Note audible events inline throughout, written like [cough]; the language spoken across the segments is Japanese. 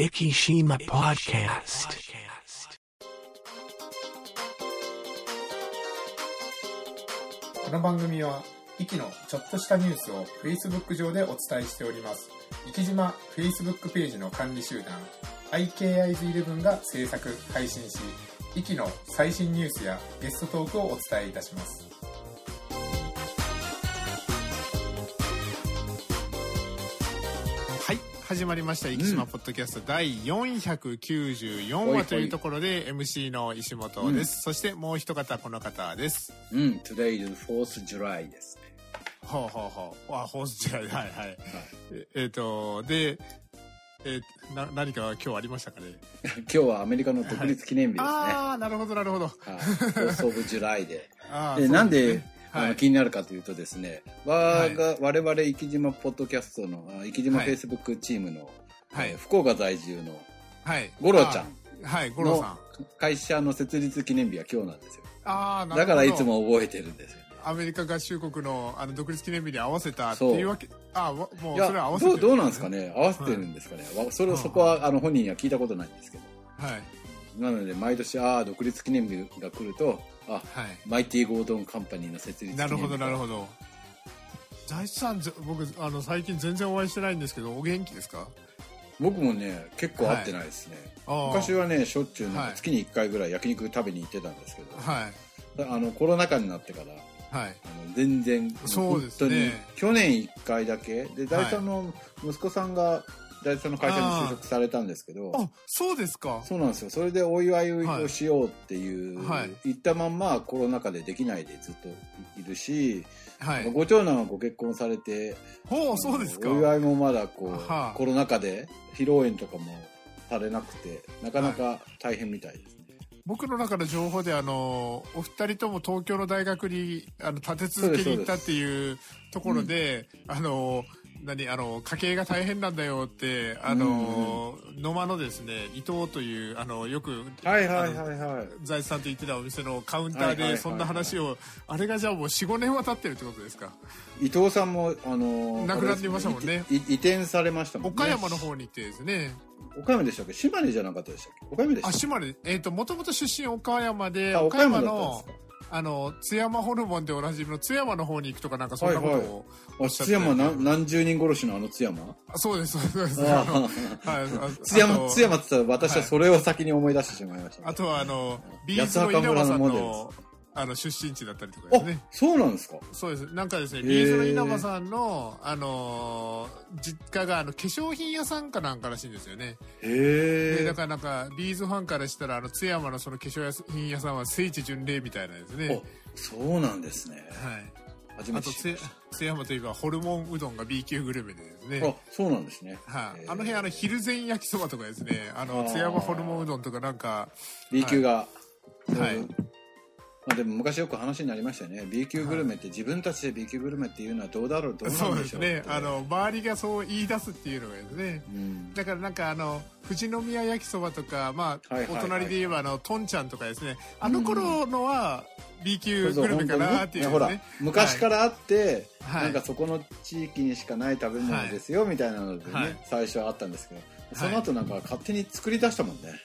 Ikishima Podcast. この番組は、イキのちょっとしたニュースを Facebook 上でお伝えしております。生き島 Facebook ページの管理集団、IKIs11 が制作、配信し、イキの最新ニュースやゲストトークをお伝えいたします。始まりました「生島ポッドキャスト」第494話というところで MC の石本です、そしてもう一方この方です。うん、Today is 4th July ですね。ほうほうほう。あホース違いはい。はい。ええーとでえーな何か今日ありましたかね？[laughs] 今日はアメリカの独立記念日ですね。ああなるほどなるほど。はい。4th of July で。[laughs] で、なんで、あはい。の気になるかというとですね、我が、我々、生島ポッドキャストの、あ生島はい。フェイスブックチームの、はい。えー福岡在住のはい。五郎ちゃんはい五郎さん。の会社の設立記念日は今日なんですよ。ああだからいつも覚えてるんですよ。ね。アメリカ合衆国のあの独立記念日に合わせたっていうわけあわもうそれは合わせてどうどうなんですかね。合わせてるんですかね、わそれをそこはあの本人には聞いたことないんですけど。はいなので毎年ああ独立記念日が来るとあはい。マイティゴードンカンパニーの設立記念日なるほどなるほど。財津さんぜ僕あの最近全然お会いしてないんですけどお元気ですか？僕もね結構会ってないですね、あー。昔はねしょっちゅうなんはい。か月に1回ぐらい焼肉食べに行ってたんですけど、はい。あのコロナ禍になってからはい。あの全然そうですね。本当に去年1回だけで大地さんの息子さんが大地さんの会社に就職されたんですけど。あそうですか。そうなんですよ。それでお祝いをしようっていう、はい。言ったまんまコロナ禍でできないでずっといるし、はい。ご長男はご結婚されてほうそうですか。お祝いもまだこう、はあ。コロナ禍で披露宴とかもされなくてなかなか大変みたいですね、僕の中の情報であのお二人とも東京の大学にあの立て続けに行ったっていうところであの何あの家計が大変なんだよってあの、野間のですね伊藤というあのよくはいはいはいはい。財津さんと言ってたお店のカウンターでそんな話をあれがじゃあもう45年は経ってるってことですか？伊藤さんもあの亡くなってましたもんね。い移転されましたもんね。岡山の方に行ってですね。岡山でしたっけ？島根じゃなかったでしたっけ？岡山でしたあ島根。えっ、ともともと出身岡山であ岡山のあの津山ホルモンでおなじみの津山の方に行くとかなんかそんなことをおあっしゃって津山何何十人殺しのあの津山？あそうですそうです。津山津山って言ったら私はそれを先に思い出してしまいました、あとはあのビーズの稲葉さんのあの出身地だったりとかですあねそうなんですか？そうです。なんかですねー。ビーズの稲葉さんのあのー実家があの化粧品屋さんかなんからしいんですよね。へえでだからなんかビーズファンからしたらあの津山のその化粧品屋さんは聖地巡礼みたいなですね。そうなんですね。はい。初めあと津て知りまし津山といえばホルモンうどんが B 級グルメでですたね。あそうなんですね。はい、へー。あの辺あのひるぜん焼きそばとかですね。あの津山ホルモンうどんとかなんか B 級が、はい。うんまあ、でも昔よく話になりましたよね。B 級グルメって自分たちで B 級グルメっていうのはどうだろうどうなそうんでしょうですね。あの周りがそう言い出すっていうのがですね。うん。だからなんかあの富士宮焼きそばとかまあ、はいはいはいお隣で言えばあのとんちゃんとかですね。あの頃のは B 級そうグルメかなっていうほらね昔からあって、はい。なんかそこの地域にしかない食べ物ですよ、みたいなのでね、はい。最初はあったんですけどその後なんか勝手に作り出したもんね、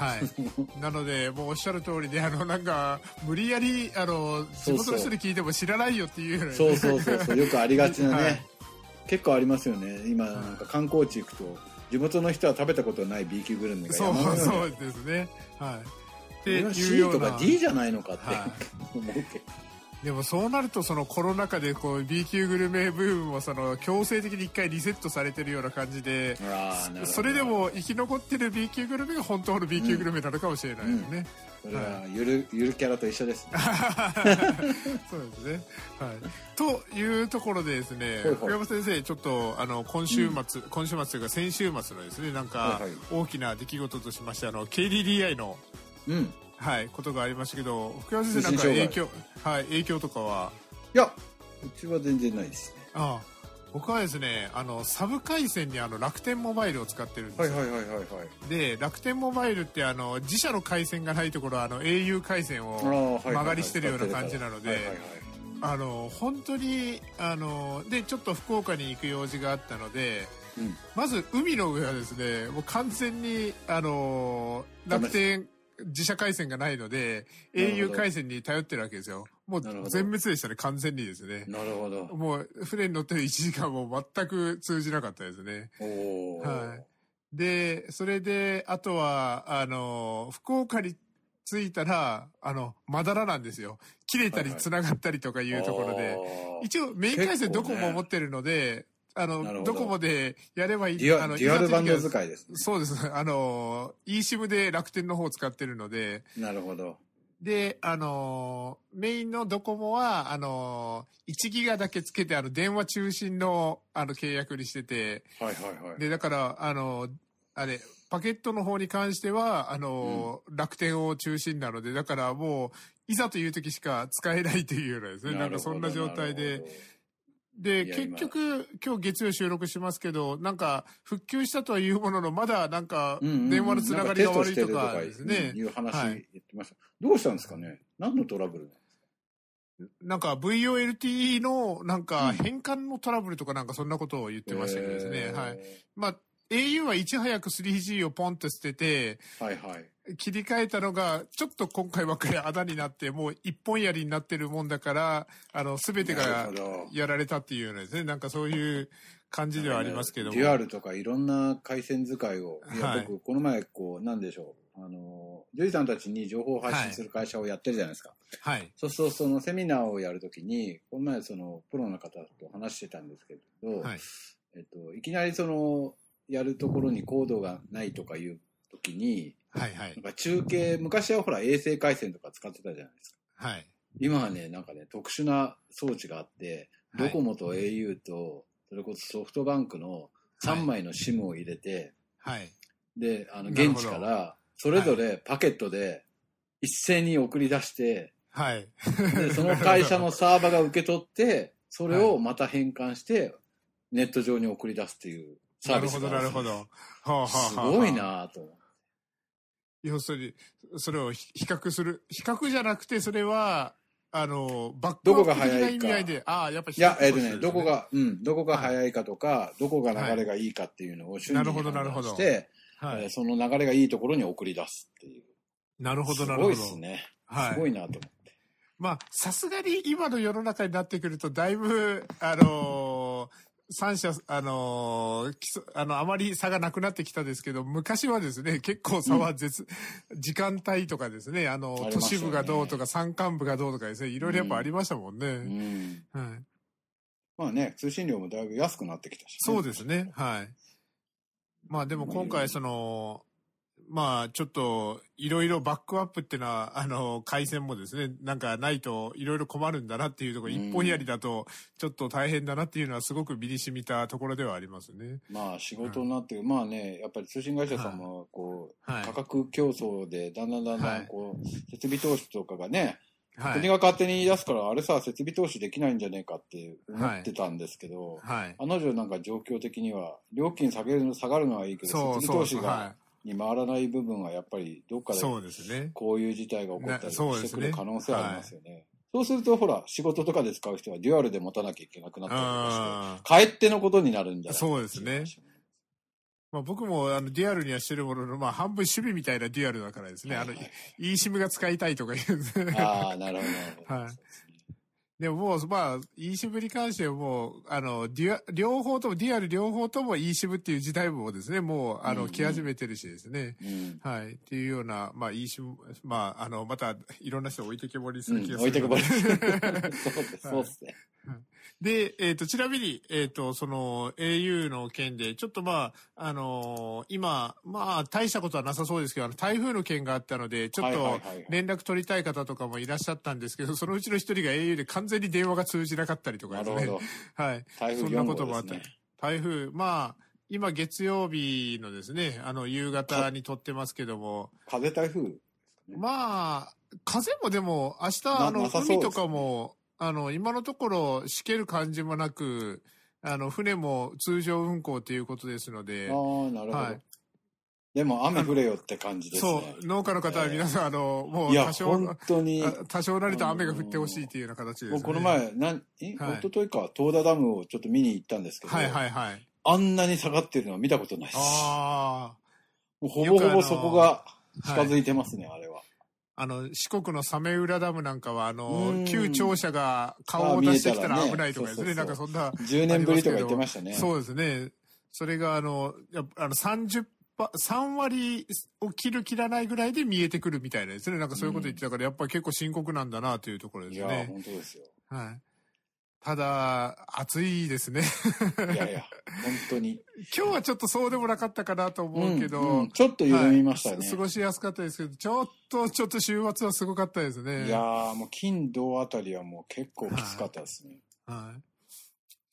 はい、[laughs] なのでもうおっしゃる通りであのなんか無理やりあの地元の人に聞いても知らないよっていうようなそうそうそうそう。よくありがちなね、はい。結構ありますよね。今なんか観光地行くと地元の人は食べたことない B 級グルメがそうそうですね。はい。っていう C ような。とか D じゃないのかって、は [laughs] 思うけどでもそうなるとそのコロナ禍でこう B 級グルメブームもその強制的に一回リセットされてるような感じでそれでも生き残ってる B 級グルメが本当の B 級グルメなのかもしれないですね、それはゆるゆるキャラと一緒です、ね、[laughs] そうですね。はい。というところでですね、福山先生、ちょっとあの今週末、今週末というか先週末のですね、なんか大きな出来事としまして、あの KDDI のうんはいことがありましたけど、福山先生なんか影害響はい影響とかは、いやうちは全然ないですね。ああ僕はですね、あのサブ回線にあの楽天モバイルを使ってるんですよ。はいはいはいはいはい。で楽天モバイルってあの自社の回線がないところはあの au 回線を曲がりしてるような感じなので。はいはいはいあの本当にあのでちょっと福岡に行く用事があったのでうん。まず海の上はですね、もう完全に、あのー楽天自社回線がないので、au 回線に頼ってるわけですよ。もう全滅でしたね、完全にですね。なるほど。もう船に乗ってる1時間も全く通じなかったですね。はい。で、それで、あとは、あの、福岡に着いたら、あの、まだらなんですよ。切れたりはいはい繋がったりとかいうところで。あー一応メイン回線結構ねドコモ持ってるので、あの、どドコモでやればいい。デュアあのデュアルバンド使いですね。そうです。あの、eSIM で楽天の方を使ってるので、なるほど。で、あの、メインのドコモは、あの、1ギガだけつけて、あの、電話中心の、あの、契約にしてて、はいはいはい。で、だから、あの、あれ、パケットの方に関しては、あの、楽天を中心なので、だからもう、いざという時しか使えないというようなですね、なんかそんな状態で、で、結局、今日月曜収録しますけど、なんか、復旧したとはいうものの、まだなんか、電話のつながりが悪いとかね。いう話はい言ってました。どうしたんですかね？何のトラブルなんか？VOLTE のなんかうん変換のトラブルとかなんかそんなことを言ってましたけどですね。えーはい。まあ、au はいち早く 3G をポンと捨てて、はいはい。切り替えたのが、ちょっと今回ばっかりあだになって、もう一本槍になってるもんだから、あの、すべてながやられたっていうようなですね。なんかそういう感じではありますけども。デュアルとかいろんな回線使いを、いや、はい僕、この前、こう、なんでしょう。あの、ジョイさんたちに情報を発信する会社をやってるじゃないですか。はい。そうすると、そのセミナーをやるときに、この前、その、プロの方と話してたんですけど、はい。えっと、いきなりその、やるところにコードがないとかいうときに、はい。はいなん。か中継、昔はほら衛星回線とか使ってたじゃないですか。はい。今はね、なんかね、特殊な装置があって、はいドコモと au と、それこそソフトバンクの3枚の SIM を入れて、はい。で、あの、現地から、それぞれパケットで一斉に送り出して、はい。で、その会社のサーバーが受け取って、それをまた変換して、ネット上に送り出すっていうサービスなるほど、があるんですなるほど。すはあ。ごい。なぁと。要するに、それを比比較する。比較じゃなくて、それは、あの、バックアップ的な意味合いで、ああ、やっぱりいや、えっ、とね、どこが、うん、どこが早いかとか、どこが流れがいいかっていうのを瞬時に判断して、はいえー。その流れがいいところに送り出すっていう。なるほど、すごなるほど。いですね。はい。すごいなと思って。まあ、さすがに今の世の中になってくると、だいぶ、あのー三者、あのーあの、あまり差がなくなってきたですけど、昔はですね、結構差は絶、時間帯とかですね、あの、ありま都市部がどうとか、山間部がどうとかですね、いろいろやっぱありましたもんね。うん。はい、まあね、通信料もだいぶ安くなってきたし、そうですね、はい。まあでも今回その、まあちょっといろいろバックアップっていうのは、あの、回線もですね、なんかないといろいろ困るんだなっていうところ、うん。一本やりだとちょっと大変だなっていうのはすごく身に染みたところではありますね。まあ仕事になって、まあね、やっぱり通信会社さんも、こう、はい。価格競争で、だんだんだんだん、こう、設備投資とかがね、はい。国が勝手に言い出すから、あれさ、設備投資できないんじゃねえかって思ってたんですけど、はい。あの女なんか状況的には、料金下げるの、下がるのはいいけど、設備投資が、に回らない部分はやっぱりどっかい。でそうですね。こういう事態が起こったりしてくる可能性はありますよね。そうすると、ほら、仕事とかで使う人はデュアルで持たなきゃいけなくなったりとかして、かえってのことになるんじゃないそうですねまあ僕もあのデュアルにはしてるものの、まあ半分趣味みたいなデュアルだからですね、あの、eSIM が使いたいとか言う。ああ、なるほど。[laughs] はいでももう、まあ、eSIM に関してはもう、あの、デュア、両方とも、デュアル両方とも eSIM っていう時代もですね、もう、あの、うんうん来始めてるしですね。うん。はい。っていうような、まあ、eSIM、まあ、あの、また、いろんな人を置いてけぼりする気がする、置いてくぼり。[laughs] そうです、そうですね。で、えっ、と、ちなみに、えっ、と、その、au の件で、ちょっとまあ、あのー今、まあ、大したことはなさそうですけど、あの、台風の件があったので、ちょっと連絡取りたい方とかもいらっしゃったんですけど、そのうちの一人が au で完全に電話が通じなかったりとかですね。[laughs] はい。台風そんな4こともあった。台風、まあ、今月曜日のですね、あの、夕方に撮ってますけども、風台風。まあ、風もでも、明日、なあの、海とかも、あの、今のところ、しける感じもなく、あの、船も通常運航ということですのであ、あ、なるほどはい。でも雨降れよって感じですそね。う、農家の方は皆さん、あの、もいうや、多少本、当に。あ多少なりと雨が降ってほしいというような形ですね。この前、なん、え、はい一昨日か、東田ダムをちょっと見に行ったんですけど、はいはいはい。あんなに下がってるのは見たことないし。あもうほぼほぼそこが近あ。はい。づいてますね、あれは。あの、四国の早明浦ダムなんかは、あうの、ん旧庁舎が顔を出してきたら危ないとかですね。なんかそんな、10年ぶりとか言ってましたね。そうですね。それが、あの、やっぱあの、30パ、3割を切る切らないぐらいで見えてくるみたいなですね。なんかそういうこと言ってたから、やっぱり結構深刻なんだなというところでいやー、すね。本当ですよ。はい。ただ、暑いですね。いやいや、本当に。[laughs] 今日はちょっとそうでもなかったかなと思うけど、んんちょっと緩みましたね。はい過ごしやすかったですけど、ちょっと、ちょっと週末はすごかったですね。いやー、もう金、銅あたりはもう結構きつかったですね。はい。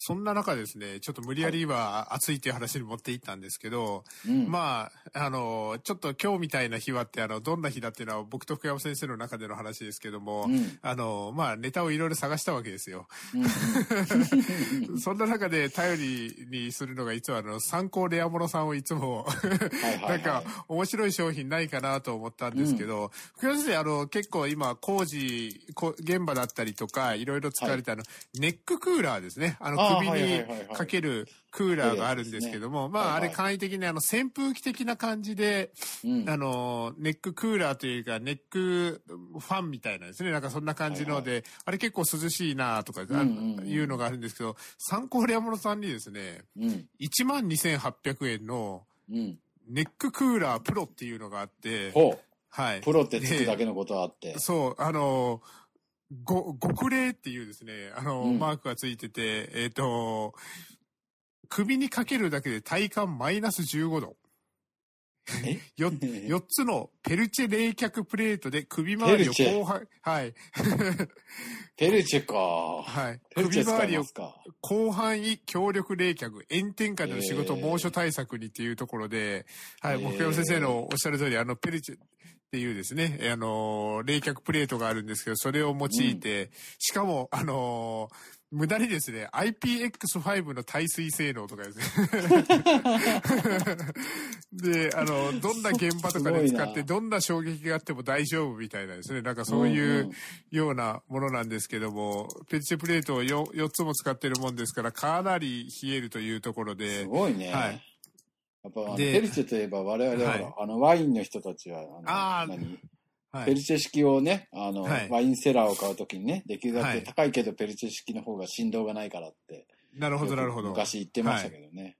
そんな中ですね、ちょっと無理やりは暑い。っていう話に持っていったんですけど、うん。まあ、あの、ちょっと今日みたいな日はって、あの、どんな日だっていうのは僕と福山先生の中での話ですけども、うん。あの、まあ、ネタをいろいろ探したわけですよ。うん [laughs] そんな中で頼りにするのがいつもあの、参考レアモノさんをいつも、[laughs] なんか、面白い商品ないかなと思ったんですけど、福山先生、あの、結構今、工事、こ現場だったりとか、いろいろ使われたあの、ネッククーラーですね。あの、首にかけるクーラーがあるんですけども、まあ、あれ簡易的にあの、扇風機的な感じで、うんあの、ネッククーラーというか、ネックファンみたいなですね。なんかそんな感じので、あれ結構涼しいなとか、いうのがあるんですけど、参考レアモノさんにですね、うん。12,800円のうん。ネッククーラープロっていうのがあって、ほはい。う。プロってつくだけのことあって。そう、あの、ご、極冷っていうですね、あの、うんマークがついてて、えっ、と、首にかけるだけで体感マイナス15度。え？[laughs] よ、[laughs] 4つのペルチェ冷却プレートで首周りを広範、はい、[laughs] ペルチェか。はい。首周りを。広範囲強力冷却、炎天下での仕事、えー猛暑対策にっていうところで、はい、えー僕山先生のおっしゃる通り、あの、ペルチェっていうですね、あの、冷却プレートがあるんですけど、それを用いて、しかも、あの、無駄にですね、IPX5 の耐水性能とかですね。[laughs] で、あの、どんな現場とかで使って、どんな衝撃があっても大丈夫みたいなですね。なんかそういう、んんようなものなんですけども、ペルチェプレートを 4, 4つも使ってるもんですから、かなり冷えるというところすで、ごいね。はいやっぱペルチェといえば我々はいあのワインの人たちは、あの何？はい。ペルチェ式をね、あの、はいワインセラーを買うときにね、できるだけはい高いけどペルチェ式の方が振動がないからって、なるほど、なるほど。昔言ってましたけどね。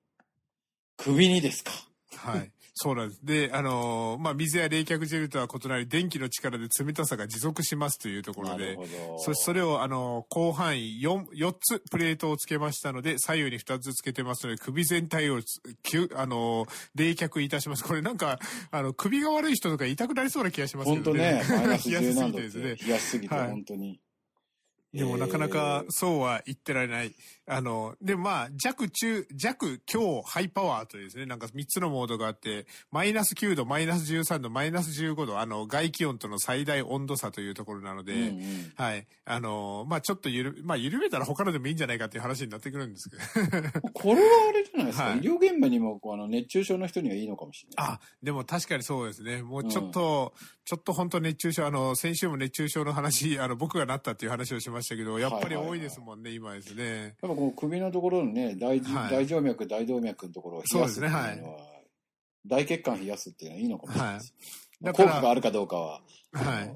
首にですか。はい。そうなんです。で、あのーまあ、水や冷却ジェルとは異なり、電気の力で冷たさが持続しますというところで。そそれを、あのー広範囲 4, 4つプレートをつけましたので、左右に2つつけてますので、首全体をつ、きゅあのー冷却いたします。これなんか、あの、首が悪い人とか痛くなりそうな気がしますけ本ど当ね、マイナス冷 [laughs] やし10すぎてですね。冷やしすぎて、はい本当に。でもなかなかえーそうは言ってられない。あの、で、まあ、弱、中、弱、強、ハイパワーというですね、なんか3つのモードがあって、マイナス9度、マイナス13度、マイナス15度、あの、外気温との最大温度差というところなので、うんうんはい。あの、まあ、ちょっとゆる、まあ、緩めたら他のでもいいんじゃないかっていう話になってくるんですけど。[laughs] これはあれじゃないですか、はい医療現場にもあの熱中症の人にはいいのかもしれない。あ、でも確かにそうですね。もうちょっと、ちょっと本当熱中症、あの、先週も熱中症の話、あの、僕がなったっていう話をしましたけど、やっぱり多いですもんね、今ですね。やっぱこの首のところのね、大,、はい大静脈、大動脈のところを冷やすっていうのは、大血管冷やすっていうのはいいのかもしれないです。だから効果があるかどうかは、はい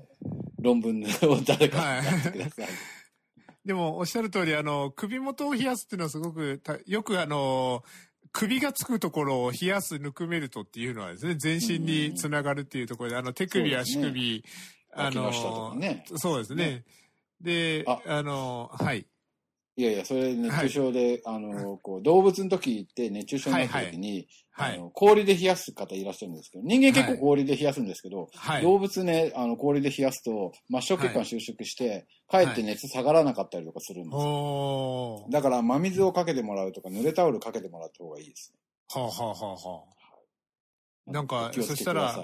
論文を誰かはいやってください。[laughs] でも、おっしゃる通り、あの、首元を冷やすっていうのはすごくた、よくあの、首がつくところを冷やすぬくめるとっていうのはですね、全身につながるっていうところで、あの、手首や足首、あ脇の。そうですね。で、あ。あの、はい。いやいや、それ熱中症で、あの、こう、動物の時って熱中症になった時に、はいあの氷で冷やす方いらっしゃるんですけど、人間結構氷で冷やすんですけど、はい。動物ね、あの、氷で冷やすと、末梢血管収縮して、かえって熱下がらなかったりとかするんですよ。だから、真水をかけてもらうとか、濡れタオルかけてもらった方がいいですはあ、はあはあはあ、ね。なんかそしたら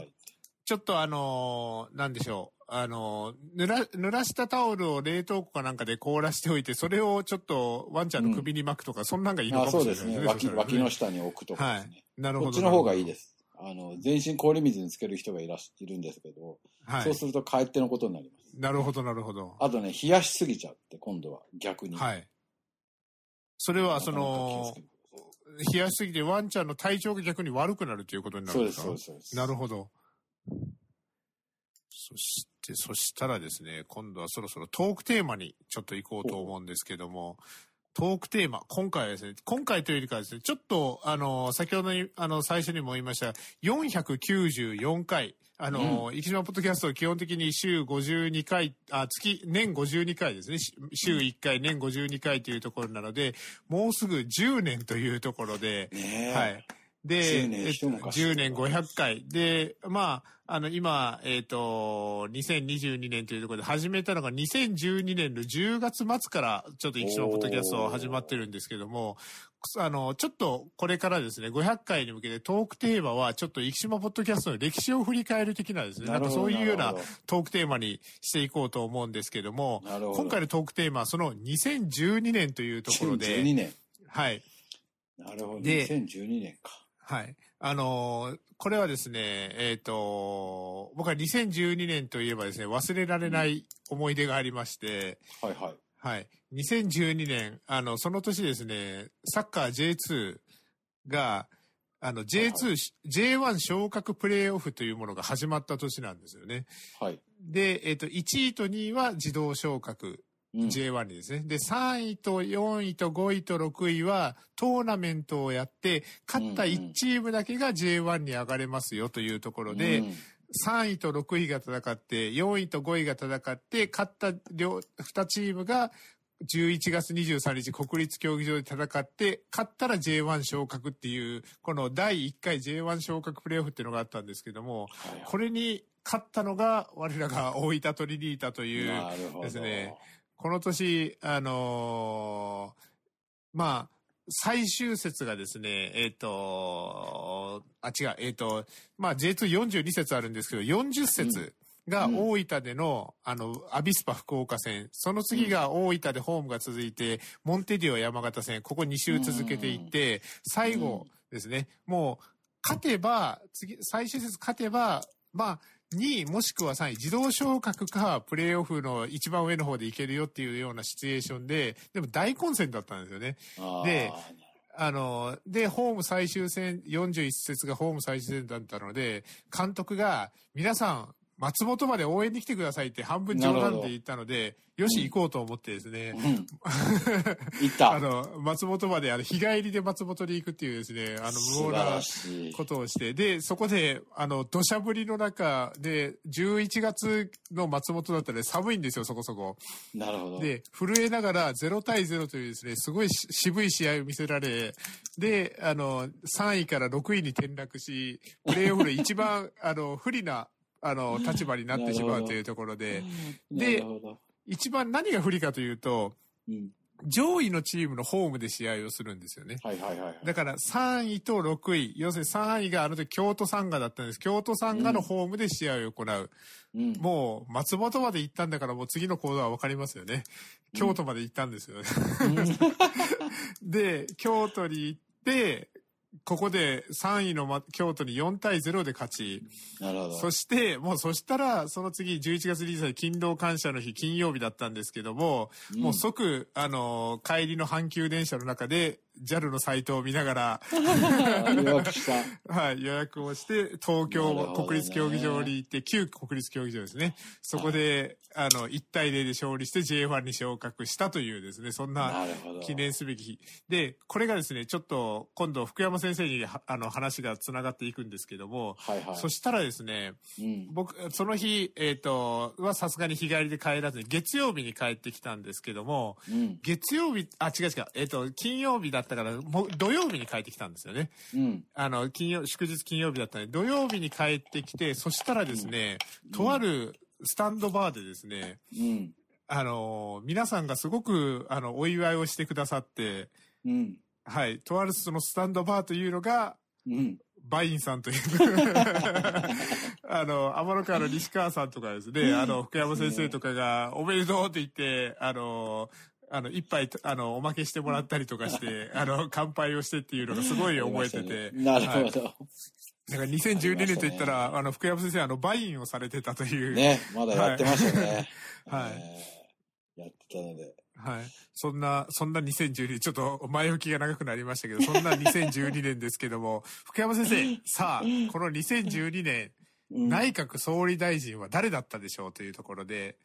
ちょっとあのーなんでしょう。あのー濡ら、濡らしたタオルを冷凍庫かなんかで凍らしておいて、それをちょっとワンちゃんの首に巻くとか、そんなんがいいのあかもしれないそうですね。脇、脇の下に置くとかですね。なるほど。。こっちの方がいいですす。あの、全身氷水につける人がいらっしいるんですけど、はい。そうすると帰ってのことになります。なるほど、なるほど。あとね、冷やしすぎちゃって、今度は逆に。はい。それは、その冷やしすぎてワンちゃんの体調が逆に悪くなるということになるそうですす、んでかそうです、そうです。なるほど。そして、そしたらですね、今度はそろそろトークテーマにちょっと行こうと思うんですけども、トークテーマ、今回はですね、今回というよりかはですね、ちょっと、あの、先ほどに、あの、最初にも言いました、494回、あの、生島ポッドキャストは基本的に週52回、あ、月、年52回ですね。し週1回、年52回というところなので、もうすぐ10年というところで、ねえ。はい。で、10年えっと一昔10年500回。で、まあ、あの、今、えっ、と、2022年というところで始めたのが2012年の10月末から、ちょっと生島ポッドキャストは始まってるんですけども、あの、ちょっとこれからですね、500回に向けてトークテーマは、ちょっと生島ポッドキャストの歴史を振り返る的なですね、なんかそういうようなトークテーマにしていこうと思うんですけども、ど。今回のトークテーマはその2012年というところで、2012年。はい。なるほど。で2012年か。はい。あのーこれはですね、えっ、と、僕は2012年といえばですね、忘れられない思い出がありまして、はいはい。はい。2012年、あの、その年ですね、サッカー J2 が、あの、J2、J1 昇格プレーオフというものが始まった年なんですよね。はい。で、えっ、と、1位と2位は自動昇格。うん J1 にですね。で、3位と4位と5位と6位はトーナメントをやって、勝った1チームだけが J1 に上がれますよというところで、うん3位と6位が戦って、4位と5位が戦って、勝った両2チームが11月23日国立競技場で戦って、勝ったら J1 昇格っていう、この第1回 J1 昇格プレーオフっていうのがあったんですけども、これに勝ったのが我らが大分トリニータという。ですねこの年、あのーまあ、最終節がですね、えっ、と、あ、違う、えっ、と、まあ J242 節あるんですけど、40節がうん。大分での、あの、アビスパ福岡戦、その次が大分でホームが続いて、モンテディオ山形戦、ここ2週続けていって、最後ですね、もう、勝てば、次、最終節勝てば、まあ、2位もしくは3位、自動昇格か、プレーオフの一番上の方でいけるよっていうようなシチュエーションで、でも大混戦だったんですよね。であの、で、ホーム最終戦、41節がホーム最終戦だったので、監督が、皆さん、松本まで応援に来てくださいって半分冗談で言ったので、よし、行こうと思ってですね、うん。いった。[laughs] あの、松本まで、あの、日帰りで松本に行くっていうですね、あの、無謀な。ことをして、で、そこで、あの、土砂降りの中で、11月の松本だったら寒いんですよ、そこそこ。なるほど。で、震えながら0対0というですね、すごいし渋い試合を見せられ、で、あの、3位から6位に転落し、プレーオフで一番、あの、不利な、あの、立場になってしまうというところで、で。一番何が不利かというと、うん。上位のチームのホームで試合をするんですよね。はいはいはいはい。だから3位と6位、要するに3位があの時京都サンガだったんです。京都サンガのホームで試合を行う。うん。もう松本まで行ったんだからもう次の行動は分かりますよね。京都まで行ったんですよね。[laughs] で、京都に行って、ここで3位のま京都に4対0で勝ち、なるほど。そして、もうそしたら、その次、11月23日、勤労感謝の日、金曜日だったんですけども、うんもう即、あの、帰りの阪急電車の中で、JAL のサイトを見ながら、予約した。[laughs] はい、予約をして、東京国立競技場に行って、旧国立競技場ですね。そこで、あの、1対0で勝利して J1 に昇格したというですね、そんな。記念すべき日。で、これがですね、ちょっと、今度、福山先生には、あの、話が繋がっていくんですけども、はいはい。そしたらですね、うん。僕、その日、えっ、と、はさすがに日帰りで帰らずに、月曜日に帰ってきたんですけども、うん。月曜日、あ、違う違う、えっ、と、金曜日だったから、もう土曜日に帰ってきたんですよね。うん。あの、金曜、祝日金曜日だったんで、土曜日に帰ってきて、そしたらですね、とあるスタンドバーでですね、うん。あの、皆さんがすごく、あの、お祝いをしてくださって、うん。はい、とあるそのスタンドバーというのが、うん。バインさんという [laughs] あの、天の川の西川さんとかですね、あの、福山先生とかが、おめでとうって言って、あの、あの、一杯、あの、おまけしてもらったりとかして、[laughs] あの、乾杯をしてっていうのがすごい覚えてて。[laughs] なるほはいど。だから2012年と言ったら、あの、福山先生、あの、バインをされてたという。ね、まだやってましたね。はいえー [laughs] やってたので。はい。そんな、そんな2012、ちょっと前置きが長くなりましたけど、そんな2012年ですけども、福山先生、さあ、この2012年、うん内閣総理大臣は誰だったでしょうというところで、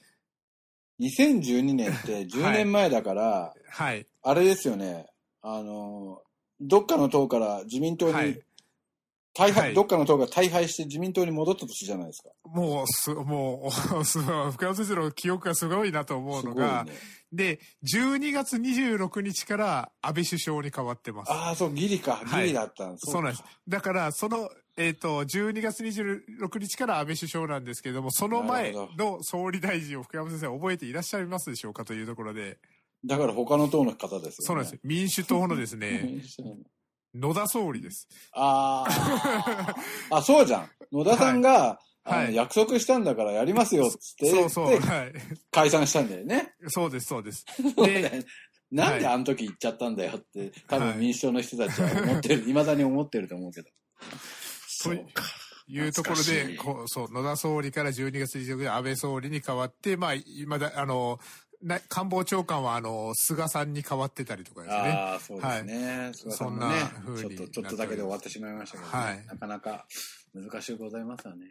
2012年って10年前だから、はい。あれですよね。あの、どっかの党から自民党に、はい大敗、はいどっかの党が大敗して自民党に戻った年じゃないですか。もう、す、もう、すごい福山先生の記憶がすごいなと思うのが、ね。で、12月26日から安倍首相に変わってます。ああ、そう、ギリか。はいギリだったんそうなんです。だから、その、えっ、と、12月26日から安倍首相なんですけれども、その前の総理大臣を福山先生は覚えていらっしゃいますでしょうかというところで、だから他の党の方ですよ、ね。そうなんです。民主党のですね、野田総理です。ああ。あ、そうじゃん。野田さんが、あのはい約束したんだからやりますよっつって、そうそう、ではい。解散したんだよね。そうです、そうです。で、なんであの時言っちゃったんだよって、多はい分民主党の人たちは思ってる、[laughs] 未だに思ってると思うけど。といういうところで、こう、そう、野田総理から12月26日で安倍総理に変わって、まあ、今だ、あの、な官房長官は、あの、菅さんに変わってたりとかですね。ああ、そうですね。菅さんもねそんな風にちょっと、ちょっとだけで終わってしまいましたけど、ねはいなかなか難しいございますよね。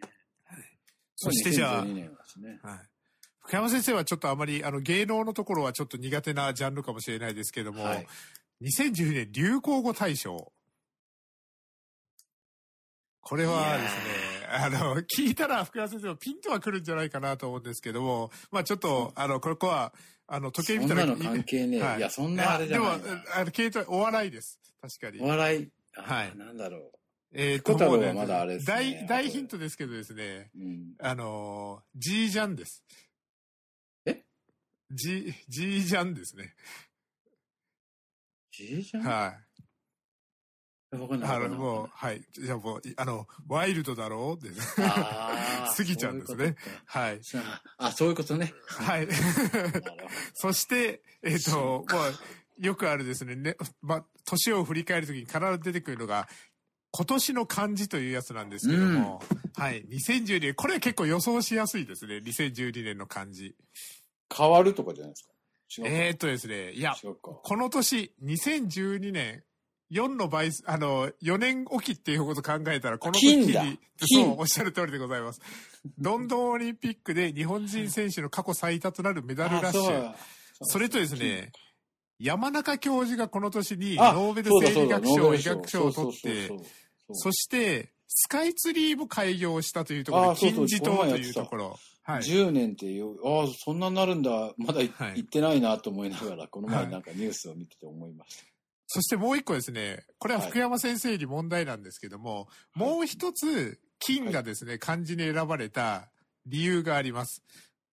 そしてじゃあ、2012年はですね。はい。福山先生はちょっとあまり、あの、芸能のところはちょっと苦手なジャンルかもしれないですけども、はい2012年流行語大賞。これはですね、あの、聞いたら福山先生もピンとは来るんじゃないかなと思うんですけども、まあちょっと、あの、ここは、あの、時計見たら。そんなの関係ねえ。はいい、や、そんなあれじゃないでも、あの、系統、お笑いです。確かおに。笑い？あはいなんだろう。えーピコ太郎はもうねまだあれですね大、大ヒントですけどですね、うん。あの、ジージャンです。え？ジ、ジージャンですね。じいちゃんはい。わかんない。あの、もう、はい。じゃあもう、いあの、ワイルドだろう？です。あー [laughs] スギちゃんですねそういうはい。さあ、あそういうことね。はい。そして、えっ、と、そもう、よくあるですね、ね、ま、年を振り返るときに必ず出てくるのが、今年の漢字というやつなんですけども、はい。2012年、これ結構予想しやすいですね。2012年の漢字。変わるとかじゃないですか？えー、っとですね、いや。この年、2012年、4の倍数、あの、4年おきっていうことを考えたら、この時に、金そう、おっしゃる通りでございます。ロンドンオリンピックで日本人選手の過去最多となるメダルラッシュ。あそれとですね、山中教授がこの年にあノーベル生理学賞、医学賞を取ってそして、スカイツリーも開業したというところ金字塔というところ。はい。10年っていう、ああ、そんなになるんだ、まだいはい。行ってないなと思いながら、このはい。前なんかニュースを見てて思いました。そしてもう一個ですね、これは福山先生に問題なんですけども、もう一つ、金がですね、漢字に選ばれた理由があります。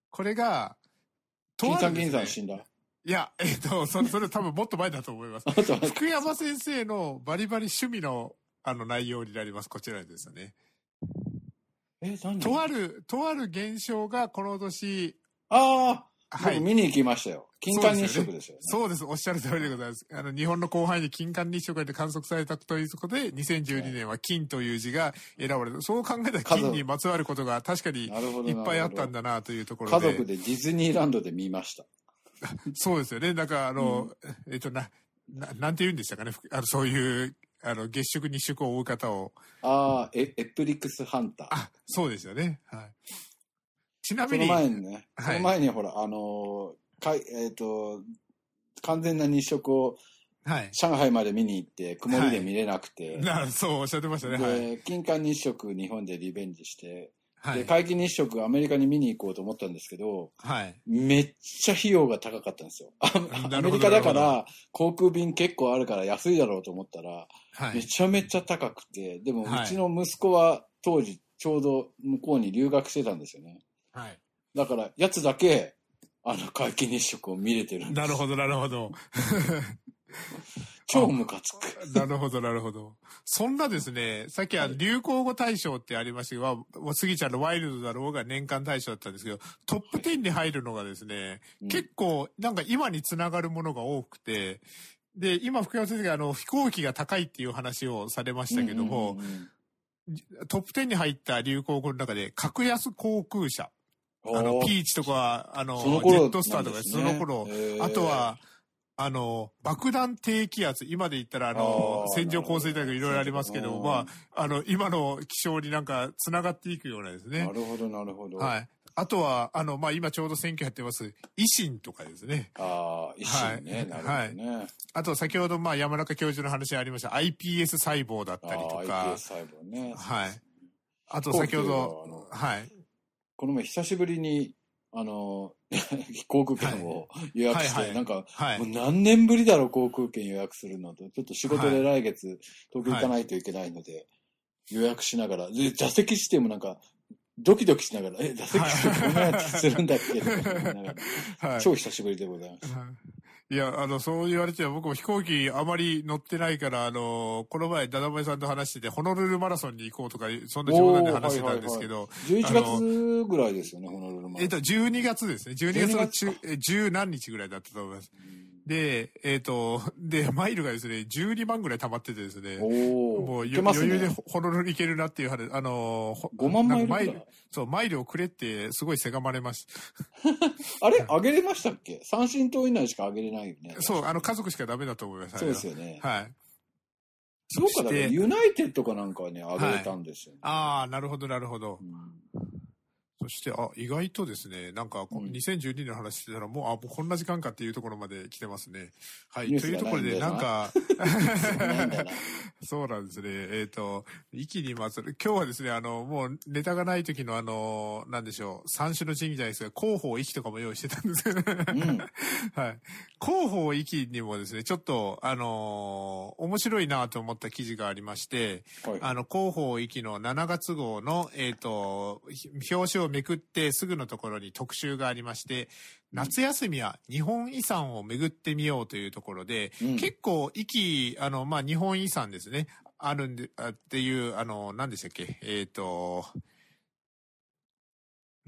これが、とあるだ。いや、えっ、と、それ、それ多分 [laughs] もっと前だと思います。福山先生のバリバリ趣味の、あの内容になります。こちらですね。え、何？とある、とある現象がこの年、ああ、はい。僕見に行きましたよ。金環日食ですよね。そうです。おっしゃる通りでございます。あの、日本の広範囲に金環日食で観測されたということで、2012年は金という字が選ばれた。そう考えたら金にまつわることが確かに。いっぱいあったんだ。だなというところ家で。族でディズニーランドで見ました。そうですよね。なんかあの、えっとな、な、なんて言うんでしたかね？ふあの、そういう、あの、月食日食を追う方を。ああ、エエプリクスハンター。あ、そうですよね。はい。ちなそのみに、前にね、はいその前にほら、あのーかい、えっ、と、完全な日食をはい。上海まで見に行って、曇りで見れなくて、なそうおっしゃってましたね。はい。で、金環日食日本でリベンジして、で、はい。皆既日食アメリカに見に行こうと思ったんですけど、はい。めっちゃ費用が高かったんですよ。アメリカだかなら航空便結構あるから安いだろうと思ったら、はい。めちゃめちゃ高くて、でもはいうちの息子は当時ちょうど向こうに留学してたんですよね。はい。だから、やつだけ、あの、皆既日食を見れてるんですなるほど、なるほど。[laughs] 超ムカつく。なるほど、なるほど。そんなですね、さっきは流行語大賞ってありましたけど、まあスギちゃんのワイルドだろうが年間大賞だったんですけど、トップ10に入るのがですね、うん結構なんか今につながるものが多くて、で、今福山先生があの飛行機が高いっていう話をされましたけども、トップ10に入った流行語の中で、格安航空車。あの、ピーチとか、あの、ジェットスターとか、その頃、あとは、あの、爆弾低気圧、今で言ったら、あのあ、ー線状降水帯とかいろいろありますけど、まあ、あの、今の気象になんか繋がっていくようなですねな。るほど、なるほど。はい。あとは、あの、まあ、今ちょうど選挙やってます、維新とかですね。ああ、一心ね、はいなるほどね。あと、先ほど、まあ、山中教授の話ありました iPS 細胞だったりとか iPS、細胞ね。はい。あと、先ほど、はい。この前久しぶりに、あの、[laughs] 航空券を予約して、はいはいなんか、はいもう。何年ぶりだろう、航空券予約するのと、ちょっと仕事で来月、東京行かないといけないので、予約しながら、で、座席指定もなんか、ドキドキしながら、え、座席指定どんなやつするんだっけ？[laughs] はい。超久しぶりでございます。いや、あの、そう言われては僕も飛行機あまり乗ってないから、あの、この前、ダダバイさんと話してて、ホノルルマラソンに行こうとか、そんな冗談で話してたんですけど、11月ぐらいですよね、ホノルルマラソンえっと、12月ですね。12月の中、え十何日ぐらいだったと思います。で、えっと、で、マイルがですね、12万ぐらい溜まっててですね、もういけます余裕でね。ホノルル行けるなっていう話、あの、ほ5万マイルマイル。そう、マイルをくれって、すごいせがまれまし [laughs] あれ上げれましたっけ？三振島以内しか上げれないよね。そう、あの、家族しかダメだと思います。そうですよね。はい。そうか、だからしてユナイテッドかなんかはね、上げれたんですよね。ああ、なるほど、なるほどう。んそして、あ、意外とですね、なんか、こうん2012年の話してたら、もう、あ、もうこんな時間かっていうところまで来てますね。はい。というところで、なんか、[laughs] そうなんですね。えっ、と、息にまつわる、今日はですね、あの、もうネタがない時のあの、なんでしょう、三種の神器じゃないですが、広報息とかも用意してたんですけど、うん。[laughs] はい。広報息にもですね、ちょっと、あの面白いなと思った記事がありまして、はい。あの、広報域の7月号の、えっ、と、ひ表紙をめくってすぐのところに特集がありまして、夏休みは日本遺産を巡ってみようというところで、うん。結構、域、あの、まあ、日本遺産ですね、あるんで、あっていう、あの、何でしたっけ、えっ、と、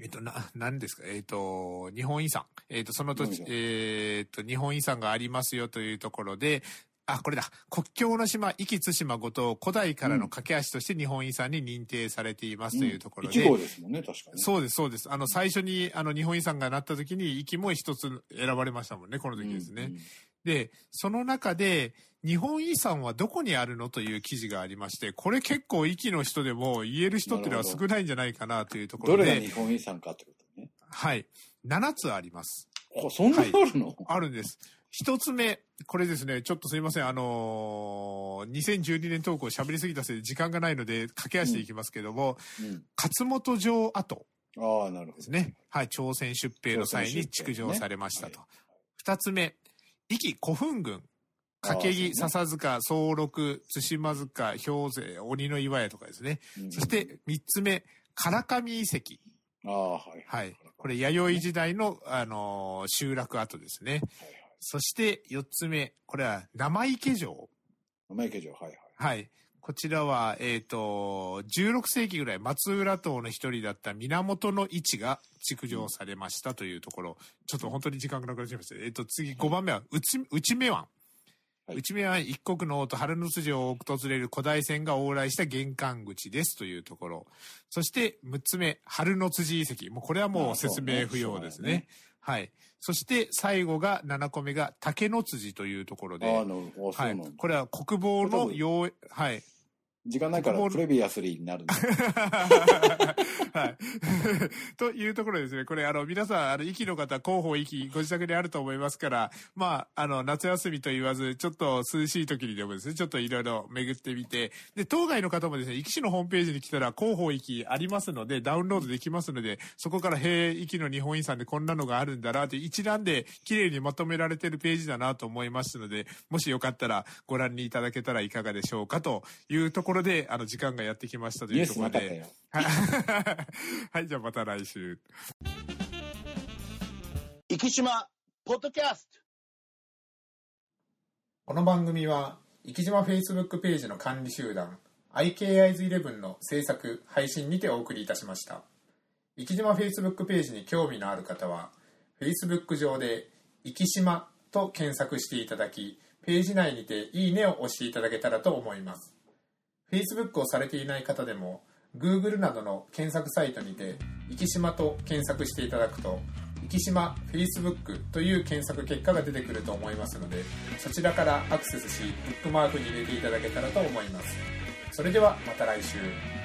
えっ、と、な、何ですか、えっ、と、日本遺産。えっ、と、その土地えっ、と、日本遺産がありますよというところで、あ、これだ。国境の島、壱岐対馬五島、古代からの架け橋として日本遺産に認定されていますというところで。1号ですもんね、確かに。そうです、そうです。あの、最初に、あの、日本遺産がなった時に、壱岐も一つ選ばれましたもんね、この時ですね。うんで、その中で、日本遺産はどこにあるのという記事がありまして、これ結構、壱岐の人でも言える人っていうのは少ないんじゃないかなというところでどれが日、本遺産かってことね。はい。7つあります。あ、そんなのあるの、あるんです。一つ目、これですね、ちょっとすいません、あのー2012年投稿喋りすぎたせいで時間がないので駆け足でいきますけども、うん。勝本城跡ああ、なるほど。ですね。はい、朝鮮出兵の際に築城されましたと。二、つ目、壱岐古墳群。掛木、笹塚、総六、対馬塚、氷勢、鬼の岩屋とかですね。うんそして、三つ目、唐上遺跡。ああ、はい。はい。これ、弥生時代の、あのー集落跡ですね。そして、四つ目、これは、生池城。生池城、はいはい。はい。こちらは、えっ、と、16世紀ぐらい、松浦島の一人だった源の市が築城されましたというところ、ちょっと本当に時間がなくなっちゃいました。えっ、と、次、5番目は、内、内目湾。はい内目湾一国の王と春の筋を訪れる古代船が往来した玄関口ですというところ。そして、6つ目、春の辻遺跡。もうこれはもう説明不要ですね。はい。そして、最後が、7個目が竹の辻というところで、ああ、なるほど。はない。これは国防の要、はい。時間ないからプレビアスリーになるんだ。[laughs] はい。[laughs] というところですね。これ、あの、皆さん、あの、息の方、広報息、ご自宅にあると思いますから、まあ、あの、夏休みと言わず、ちょっと涼しい時にでもですね、ちょっといろいろ巡ってみて、で、当該の方もですね、息市のホームページに来たら、広報息ありますので、ダウンロードできますので、そこから、へえ、息の日本遺産でこんなのがあるんだな、という一覧で綺麗にまとめられてるページだなと思いますので、もしよかったらご覧にいただけたらいかがでしょうかというところで、あの、時間がやってきましたというところで。はい [laughs] はい、じゃあまた来週。生島ポッドキャストこの番組は、生島 Facebook ページの管理集団、IKIs11 の制作、配信にてお送りいたしました。生島 Facebook ページに興味のある方は、Facebook 上で、生島と検索していただき、ページ内にていいねを押していただけたらと思います。Facebook をされていない方でも、Google などの検索サイトにて「生島」と検索していただくと「生島 Facebook」という検索結果が出てくると思いますのでそちらからアクセスしブックマークに入れていただけたらと思います。それではまた来週。